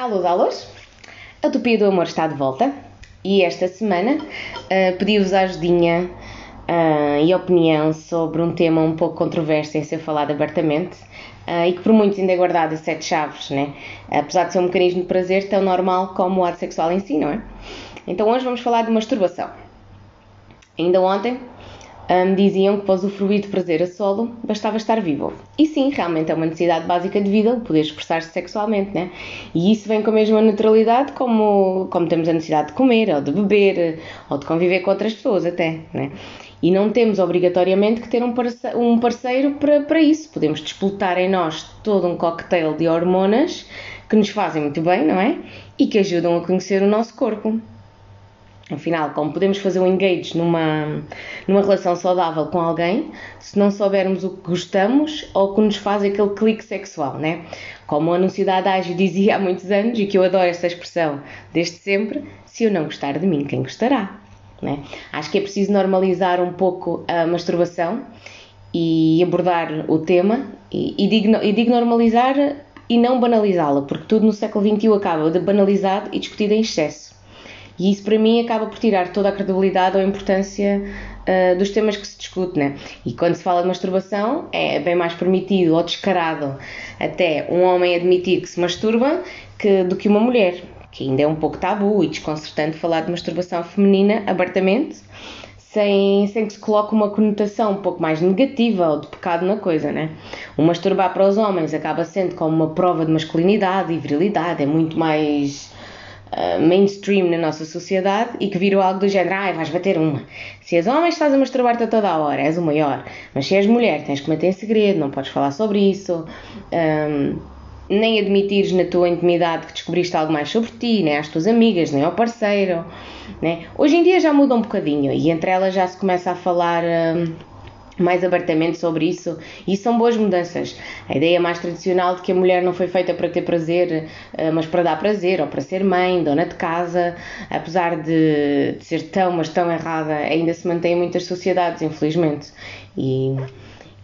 Alô, alôs! A Utopia do Amor está de volta e esta semana uh, pedi-vos a ajudinha uh, e opinião sobre um tema um pouco controverso em ser falado abertamente uh, e que por muitos ainda é guardado a sete chaves, né? apesar de ser um mecanismo de prazer tão normal como o ato sexual em si, não é? Então hoje vamos falar de masturbação. Ainda ontem um, diziam que usufruir de prazer a solo bastava estar vivo. E sim, realmente é uma necessidade básica de vida o poder expressar-se sexualmente, né? E isso vem com a mesma naturalidade como, como temos a necessidade de comer, ou de beber, ou de conviver com outras pessoas até, né? E não temos obrigatoriamente que ter um parceiro, um parceiro para, para isso. Podemos disputar em nós todo um cocktail de hormonas que nos fazem muito bem, não é? E que ajudam a conhecer o nosso corpo. Afinal, como podemos fazer um engage numa, numa relação saudável com alguém se não soubermos o que gostamos ou o que nos faz aquele clique sexual, né? Como a Anunciada Ágil dizia há muitos anos, e que eu adoro esta expressão desde sempre, se eu não gostar de mim, quem gostará? Né? Acho que é preciso normalizar um pouco a masturbação e abordar o tema e, e, digo, e digo normalizar e não banalizá-la, porque tudo no século XXI acaba de banalizado e discutido em excesso. E isso para mim acaba por tirar toda a credibilidade ou a importância uh, dos temas que se discute, né? E quando se fala de masturbação, é bem mais permitido ou descarado até um homem admitir que se masturba que, do que uma mulher, que ainda é um pouco tabu e desconcertante falar de masturbação feminina abertamente. Sem, sem que se coloque uma conotação um pouco mais negativa ou de pecado na coisa, né? O masturbar para os homens acaba sendo como uma prova de masculinidade e virilidade, é muito mais Uh, mainstream na nossa sociedade e que virou algo do género, ai, vais bater uma. Se és homem, estás a masturbar-te a toda a hora, és o maior. Mas se és mulher, tens que manter em segredo, não podes falar sobre isso. Um, nem admitires na tua intimidade que descobriste algo mais sobre ti, nem às tuas amigas, nem ao parceiro. Né? Hoje em dia já muda um bocadinho e entre elas já se começa a falar. Um, mais abertamente sobre isso e são boas mudanças. A ideia mais tradicional de que a mulher não foi feita para ter prazer, eh, mas para dar prazer, ou para ser mãe, dona de casa, apesar de, de ser tão, mas tão errada, ainda se mantém em muitas sociedades, infelizmente. E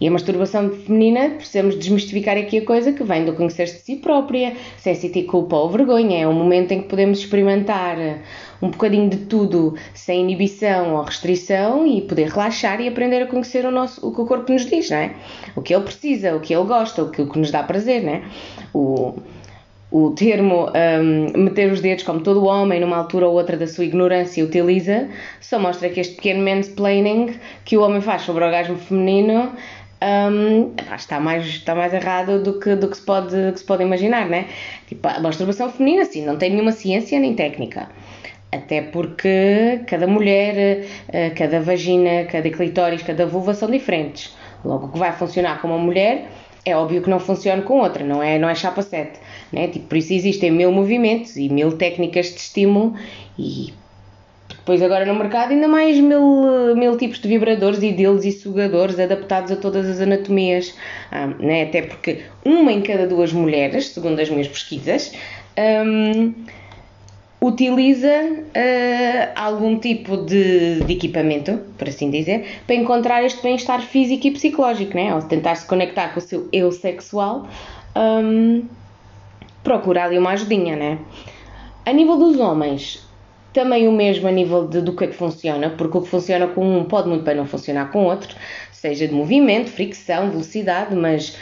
e a masturbação feminina, precisamos desmistificar aqui a coisa que vem do conhecer-se de si própria, sem sentir culpa ou vergonha. É um momento em que podemos experimentar um bocadinho de tudo sem inibição ou restrição e poder relaxar e aprender a conhecer o, nosso, o que o corpo nos diz, não é? O que ele precisa, o que ele gosta, o que, o que nos dá prazer, não é? O, o termo um, meter os dedos, como todo homem, numa altura ou outra da sua ignorância utiliza, só mostra que este pequeno mansplaining que o homem faz sobre o orgasmo feminino um, está, mais, está mais errado do que, do que, se, pode, que se pode imaginar, né? Tipo, a masturbação feminina, sim, não tem nenhuma ciência nem técnica. Até porque cada mulher, eh, cada vagina, cada clitóris, cada vulva são diferentes. Logo, o que vai funcionar com uma mulher é óbvio que não funciona com outra, não é, não é chapa 7. Né? Tipo, por isso existem mil movimentos e mil técnicas de estímulo e depois agora no mercado ainda mais mil, mil tipos de vibradores e deles e sugadores adaptados a todas as anatomias. Ah, né? Até porque uma em cada duas mulheres, segundo as minhas pesquisas, um, utiliza uh, algum tipo de, de, equipamento, por assim dizer, para encontrar este bem-estar físico e psicológico, né? Ou tentar se conectar com o seu eu sexual, um, procura ali uma ajudinha, né? A nível dos homens, também o mesmo a nível de, do que é que funciona, porque o que funciona com um pode muito bem não funcionar com outro, seja de movimento, fricção, velocidade, mas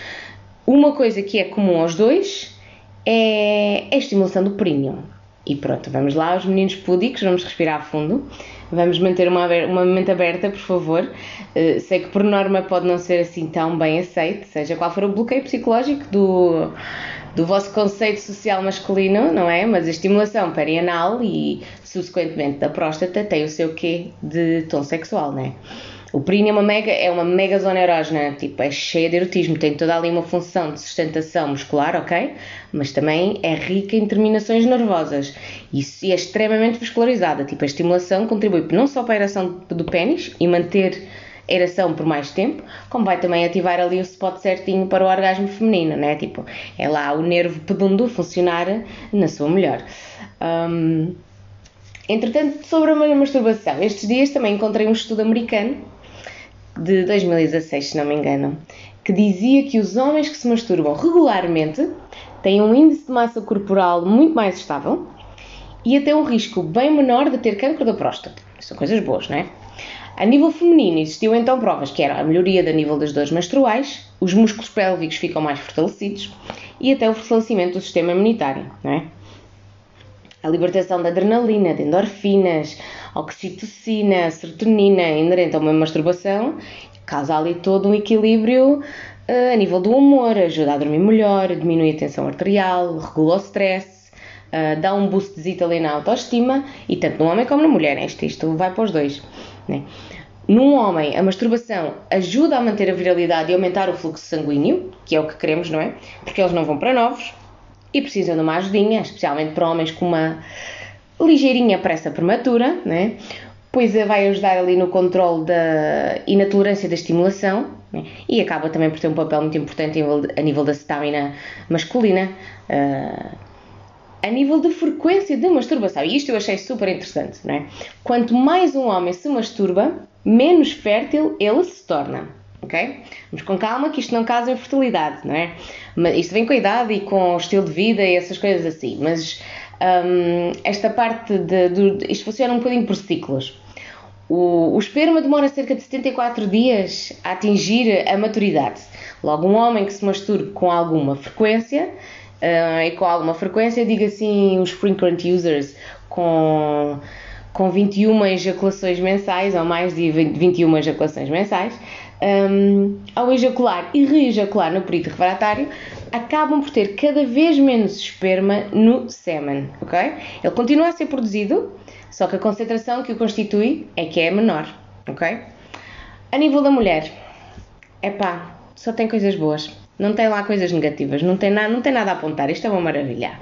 uma coisa que é comum aos dois é a estimulação do períneo. E pronto, vamos lá, os meninos púdicos, vamos respirar fundo, vamos manter uma, uma mente aberta, por favor. Uh, sei que por norma pode não ser assim tão bem aceito, seja qual for o bloqueio psicológico do do vosso conceito social masculino, não é? Mas a estimulação perianal e subsequentemente da próstata tem o seu quê de tom sexual, não é? O períneo é uma mega, é uma mega zona erógena, tipo, é cheia de erotismo, tem toda ali uma função de sustentação muscular, ok? Mas também é rica em terminações nervosas e é extremamente vascularizada. Tipo, a estimulação contribui não só para a ereção do pênis e manter ereção por mais tempo, como vai também ativar ali o spot certinho para o orgasmo feminino, né? Tipo, é lá o nervo pedundo funcionar na sua melhor. Um, entretanto, sobre a masturbação, estes dias também encontrei um estudo americano de 2016, se não me engano, que dizia que os homens que se masturbam regularmente têm um índice de massa corporal muito mais estável e até um risco bem menor de ter câncer da próstata. São coisas boas, não é? A nível feminino, existiu então provas que era a melhoria da nível das dores menstruais, os músculos pélvicos ficam mais fortalecidos e até o fortalecimento do sistema imunitário, não é? A libertação de adrenalina, de endorfinas, oxitocina, serotonina inerente a uma masturbação causa ali todo um equilíbrio uh, a nível do humor, ajuda a dormir melhor, diminui a tensão arterial, regula o stress, uh, dá um boostzito ali na autoestima e tanto no homem como na mulher, né? isto, isto vai para os dois. Né? Num homem, a masturbação ajuda a manter a viralidade e aumentar o fluxo sanguíneo, que é o que queremos, não é? Porque eles não vão para novos e precisam de uma ajudinha, especialmente para homens com uma ligeirinha pressa prematura, né? pois vai ajudar ali no controle da, e na tolerância da estimulação né? e acaba também por ter um papel muito importante a nível da stamina masculina. Uh, a nível de frequência de masturbação, e isto eu achei super interessante, não é? Quanto mais um homem se masturba, menos fértil ele se torna, ok? Mas com calma que isto não causa infertilidade, não é? Mas isto vem com a idade e com o estilo de vida e essas coisas assim, mas um, esta parte de, de, isto funciona um bocadinho por ciclos. O, o esperma demora cerca de 74 dias a atingir a maturidade. Logo, um homem que se masturbe com alguma frequência uh, e com alguma frequência, diga assim, os frequent users com, com 21 ejaculações mensais ou mais de 21 ejaculações mensais, um, ao ejacular e reejacular no período refratário, acabam por ter cada vez menos esperma no sêmen, ok? Ele continua a ser produzido, só que a concentração que o constitui é que é menor, ok? A nível da mulher, é pá, só tem coisas boas. Não tem lá coisas negativas, não tem, na, não tem nada a apontar. Isto é uma maravilha.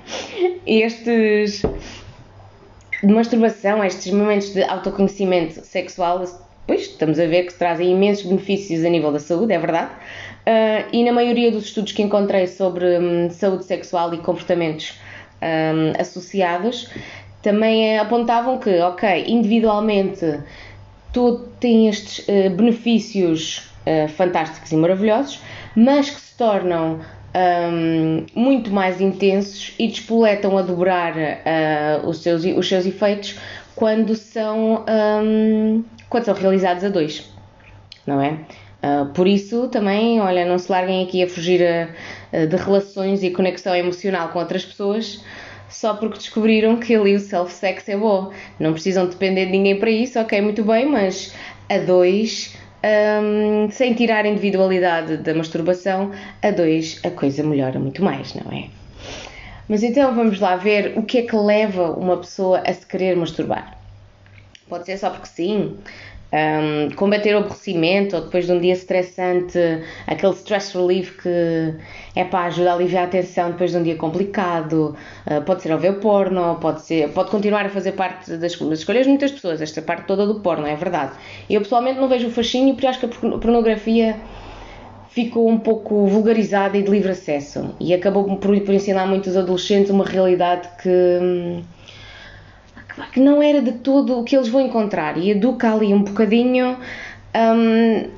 Estes de masturbação, estes momentos de autoconhecimento sexual, pois estamos a ver que trazem imensos benefícios a nível da saúde, é verdade. Uh, e na maioria dos estudos que encontrei sobre um, saúde sexual e comportamentos um, associados, também apontavam que, ok, individualmente tudo tem estes uh, benefícios uh, fantásticos e maravilhosos, mas que se tornam um, muito mais intensos e despoletam a dobrar uh, os, seus, os seus efeitos quando são, um, quando são realizados a dois, não é? Uh, por isso, também, olha, não se larguem aqui a fugir a, a, de relações e conexão emocional com outras pessoas só porque descobriram que ali o self-sex é bom. Não precisam depender de ninguém para isso, ok, muito bem, mas a dois um, sem tirar a individualidade da masturbação, a dois a coisa melhora muito mais, não é? Mas então vamos lá ver o que é que leva uma pessoa a se querer masturbar. Pode ser só porque sim, um, combater o aborrecimento ou depois de um dia estressante, aquele stress relief que é para ajudar a aliviar a tensão depois de um dia complicado, uh, pode ser ao ver porno, pode, ser, pode continuar a fazer parte das, das, escolhas de muitas pessoas, esta parte toda do porno, é verdade. Eu pessoalmente não vejo o fascínio porque acho que a pornografia ficou um pouco vulgarizada e de livre acesso e acabou por, por ensinar muitos adolescentes uma realidade que hum, que não era de todo o que eles vão encontrar e educa ali um bocadinho um,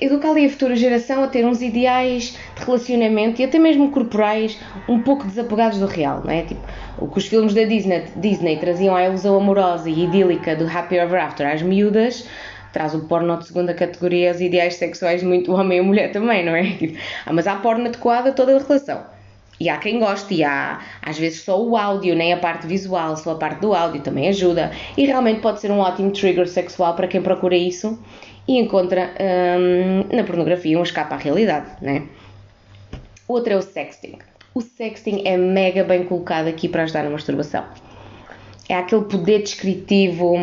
educa ali a futura geração a ter uns ideais de relacionamento e até mesmo corporais um pouco desapegados do real, não é? Tipo, o que os filmes da Disney, Disney traziam a ilusão amorosa e idílica do Happy Ever After às miúdas, traz o porno de segunda categoria os ideais sexuais muito homem e mulher também, não é? Tipo, ah, mas há porno adequado a toda a relação. E há quem goste, e há às vezes só o áudio, nem a parte visual, só a parte do áudio também ajuda. E realmente pode ser um ótimo trigger sexual para quem procura isso e encontra hum, na pornografia um escape à realidade, né? Outro é o sexting. O sexting é mega bem colocado aqui para ajudar na masturbação. É aquele poder descritivo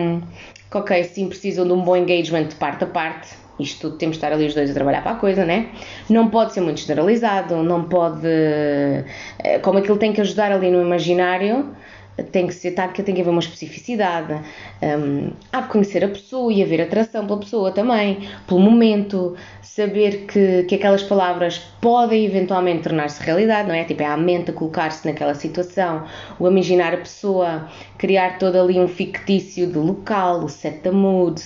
que, ok, sim, precisam de um bom engagement de parte a parte, isto tudo temos de estar ali os dois a trabalhar para a coisa, né? Não pode ser muito generalizado, não pode. Eh, como aquilo tem que ajudar ali no imaginário, tem que ser, tá, que tem que haver uma especificidade. Um, há de conhecer a pessoa e haver atração pela pessoa também, pelo momento, saber que, que aquelas palavras podem eventualmente tornar-se realidade, não é? Tipo, é a mente a colocar-se naquela situação, o imaginar a pessoa, criar todo ali um fictício do local, o set the mood.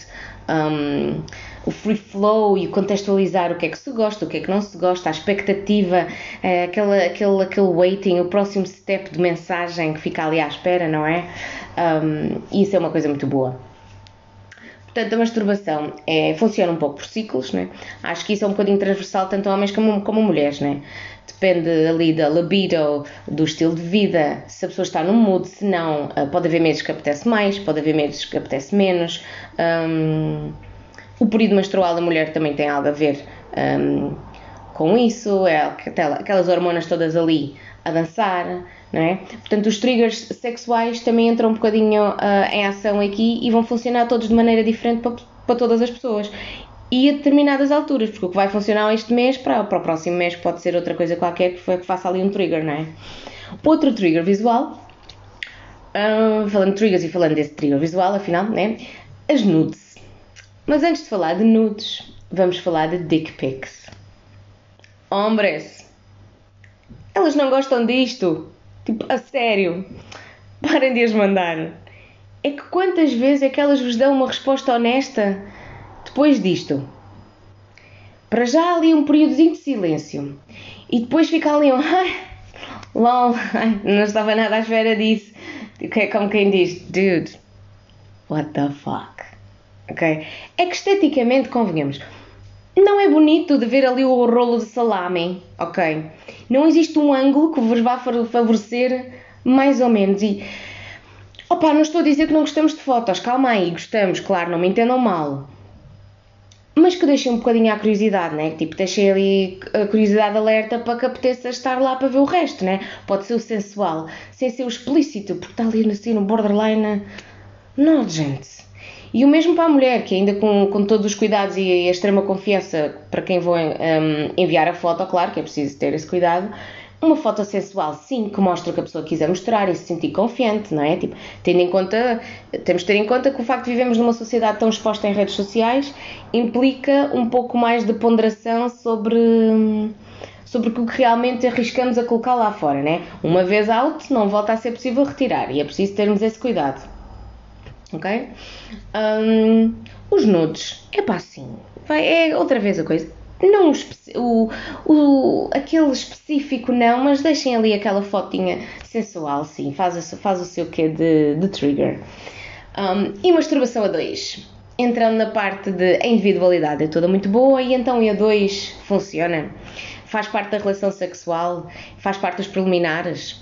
Um, o free flow e contextualizar o que é que se gosta, o que é que não se gosta, a expectativa, uh, aquele, aquele, aquele waiting, o próximo step de mensagem que fica ali à espera, não é? Um, isso é uma coisa muito boa. Portanto, a masturbação é, funciona um pouco por ciclos, né? Acho que isso é um bocadinho transversal tanto a homens como, como a mulheres, né? Depende ali da libido, do estilo de vida, se a pessoa está no mood, se não, ah, pode haver meses que apetece mais, pode haver meses que apetece menos. O período menstrual da mulher também tem algo a ver um, com isso, é aquelas hormonas todas ali a dançar não é? Portanto, os triggers sexuais também entram um bocadinho uh, em ação aqui e vão funcionar todos de maneira diferente para, para todas as pessoas. E a determinadas alturas, porque o que vai funcionar este mês, para, para o próximo mês pode ser outra coisa qualquer que, que faça ali um trigger, não é? Outro trigger visual, uh, falando de triggers e falando desse trigger visual, afinal, né? As nudes. Mas antes de falar de nudes, vamos falar de dick pics. Hombres, elas não gostam disto. Tipo, a sério. Parem de as mandar. É que quantas vezes é que elas vos dão uma resposta honesta depois disto? Para já ali um períodozinho de silêncio. E depois fica ali um. Ai, lol, ai, não estava nada à espera disso. É como quem diz, dude, what the fuck? Ok? É que esteticamente, convenhamos, não é bonito de ver ali o rolo de salame, ok? Não existe um ângulo que vos vá favorecer mais ou menos. E opa, não estou a dizer que não gostamos de fotos, calma aí, gostamos, claro, não me entendam mal. Mas que deixem um bocadinho a curiosidade, né? Tipo, deixem ali a curiosidade alerta para que apeteça estar lá para ver o resto, né? Pode ser o sensual, sem ser o explícito, porque está ali assim no borderline. Não, gente. E o mesmo para a mulher, que ainda com, com todos os cuidados e a extrema confiança para quem vou um, enviar a foto, claro que é preciso ter esse cuidado. Uma foto sensual, sim, que mostra o que a pessoa quiser mostrar e se sentir confiante, não é? Tipo, tendo em conta, temos de ter em conta que o facto de vivemos numa sociedade tão exposta em redes sociais implica um pouco mais de ponderação sobre sobre o que realmente arriscamos a colocar lá fora, né? Uma vez out, não volta a ser possível retirar e é preciso termos esse cuidado ok? Um, os nudes, é pá, assim, vai, é outra vez a coisa. Não o, o, aquele específico, não, mas deixem ali aquela fotinha sensual, sim, faz, faz o seu quê de, de trigger. Um, e masturbação a dois. Entrando na parte de individualidade é toda muito boa e então e a dois funciona. Faz parte da relação sexual, faz parte dos preliminares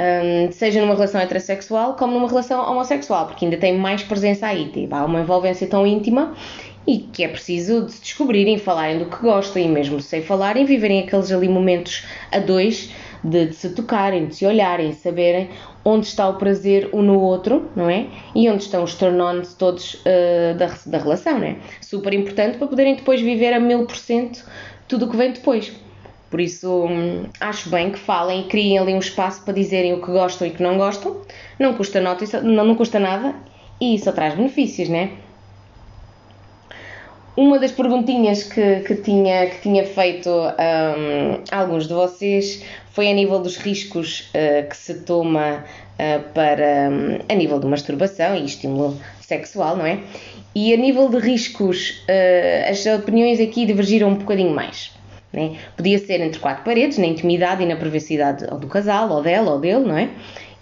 um, seja numa relação heterossexual como numa relação homossexual, porque ainda tem mais presença aí, tipo, há uma envolvência tão íntima e que é preciso de se descobrirem, falarem do que gostam e mesmo sem falarem, viverem aqueles ali momentos a dois de, de, se tocarem, de se olharem, saberem onde está o prazer um no outro, não é? E onde estão os turn-ons todos uh, da, da relação, não é? Super importante para poderem depois viver a mil por cento tudo o que vem depois. Por isso, hum, acho bem que falem e criem ali um espaço para dizerem o que gostam e o que não gostam. Não custa, nota, não, não custa nada e só traz benefícios, né? Uma das perguntinhas que, que, tinha, que tinha feito um, alguns de vocês foi a nível dos riscos uh, que se toma uh, para um, a nível de masturbação e estímulo sexual, não é? E a nível de riscos, uh, as opiniões aqui divergiram um bocadinho mais. Né? Podia ser entre quatro paredes, na intimidade e na privacidade ou do casal, ou dela, ou dele, não é?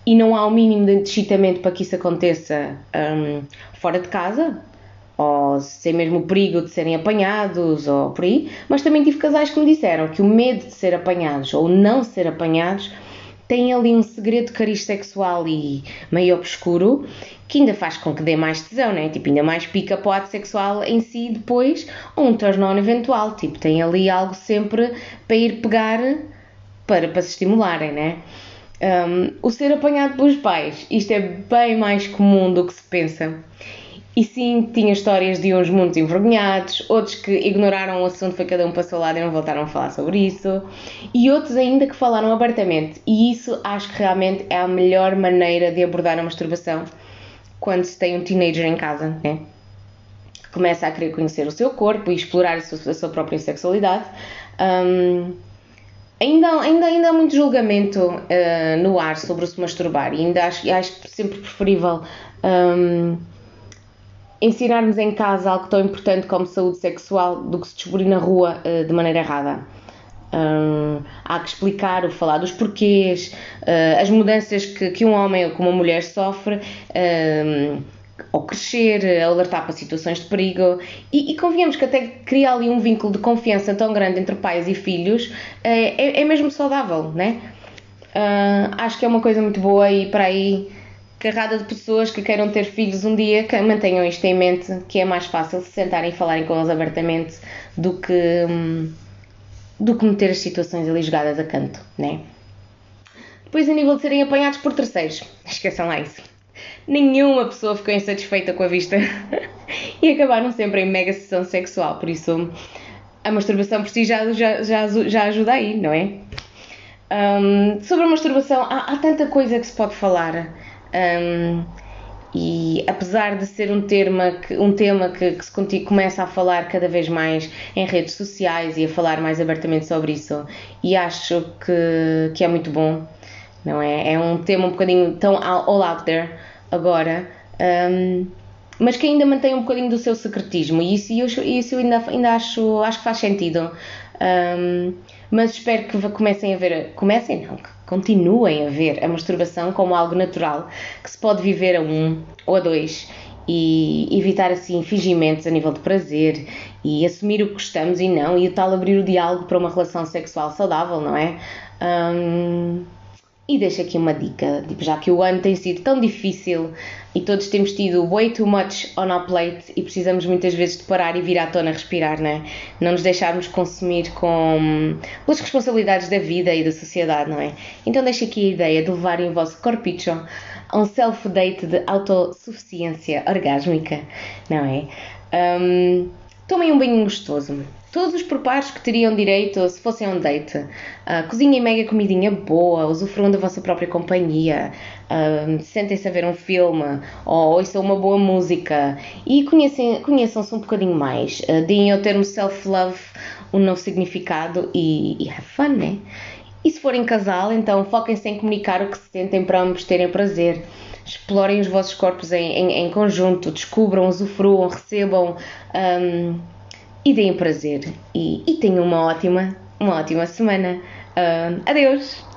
E não há o mínimo de excitamento para que isso aconteça um, fora de casa, ou sem mesmo o perigo de serem apanhados, ou por aí. Mas também tive casais que me disseram que o medo de ser apanhados ou não ser apanhados tem ali um segredo de cariz sexual e meio obscuro que ainda faz com que dê mais tesão, né? Tipo, ainda mais pica para o ato sexual em si depois, ou um turn-on eventual. Tipo, tem ali algo sempre para ir pegar para, para se estimularem, né? Um, o ser apanhado pelos pais, isto é bem mais comum do que se pensa. E sim, tinha histórias de uns muito envergonhados, outros que ignoraram o assunto, foi cada um para o seu lado e não voltaram a falar sobre isso, e outros ainda que falaram abertamente. E isso acho que realmente é a melhor maneira de abordar a masturbação quando se tem um teenager em casa, né? Que começa a querer conhecer o seu corpo e explorar a sua, a sua própria sexualidade. Um, Ainda, ainda, ainda há muito julgamento uh, no ar sobre o se masturbar e ainda acho, acho sempre preferível um, ensinarmos em casa algo tão importante como saúde sexual do que se descobrir na rua uh, de maneira errada. Um, há que explicar, o falar dos porquês, uh, as mudanças que, que um homem ou que uma mulher sofre. Um, ao crescer, alertar para situações de perigo e, e convenhamos que até criar ali um vínculo de confiança tão grande entre pais e filhos é, é mesmo saudável, né? Uh, acho que é uma coisa muito boa e para aí carrada de pessoas que queiram ter filhos um dia que mantenham isto em mente, que é mais fácil se sentarem e falarem com eles abertamente do que, hum, do que meter as situações ali jogadas a canto, né? Depois, a nível de serem apanhados por terceiros, esqueçam lá isso. Nenhuma pessoa ficou insatisfeita com a vista e acabaram sempre em mega sessão sexual, por isso a masturbação por si já, já, já, já ajuda aí, não é? Um, sobre a masturbação, há, há, tanta coisa que se pode falar. Um, e apesar de ser um tema que, um tema que, que se começa a falar cada vez mais em redes sociais e a falar mais abertamente sobre isso, e acho que, que é muito bom, não é? É um tema um bocadinho tão all out there agora, um, mas que ainda mantém um bocadinho do seu secretismo, e isso, isso, isso eu ainda, ainda acho, acho que faz sentido. Um, mas espero que comecem a ver, comecem não, que continuem a ver a masturbação como algo natural, que se pode viver a um ou a dois e evitar assim fingimentos a nível de prazer e assumir o que gostamos e não, e o tal abrir o diálogo para uma relação sexual saudável, não é? Um, e deixo aqui uma dica, tipo, já que o ano tem sido tão difícil e todos temos tido way too much on our plate e precisamos muitas vezes de parar e vir à tona respirar, né? não nos deixarmos consumir com as responsabilidades da vida e da sociedade, não é? Então deixo aqui a ideia de levarem o vosso corpicho a um self-date de autossuficiência orgásmica, não é? Um, tomem um banho gostoso todos os preparos que teriam direito se fossem um date. Uh, cozinhem mega comidinha boa, usufruam da vossa própria companhia, uh, sentem-se a ver um filme ou ouçam uma boa música e conheçam-se um bocadinho mais. Uh, deem ao termo self-love um novo significado e, e have fun, né? E se forem casal, então foquem-se em comunicar o que se sentem para ambos terem prazer explorem os vossos corpos em, em, em conjunto, descubram, usufruam, recebam. Um, e deem prazer. E, e tenham uma ótima, uma ótima semana. Uh, adeus!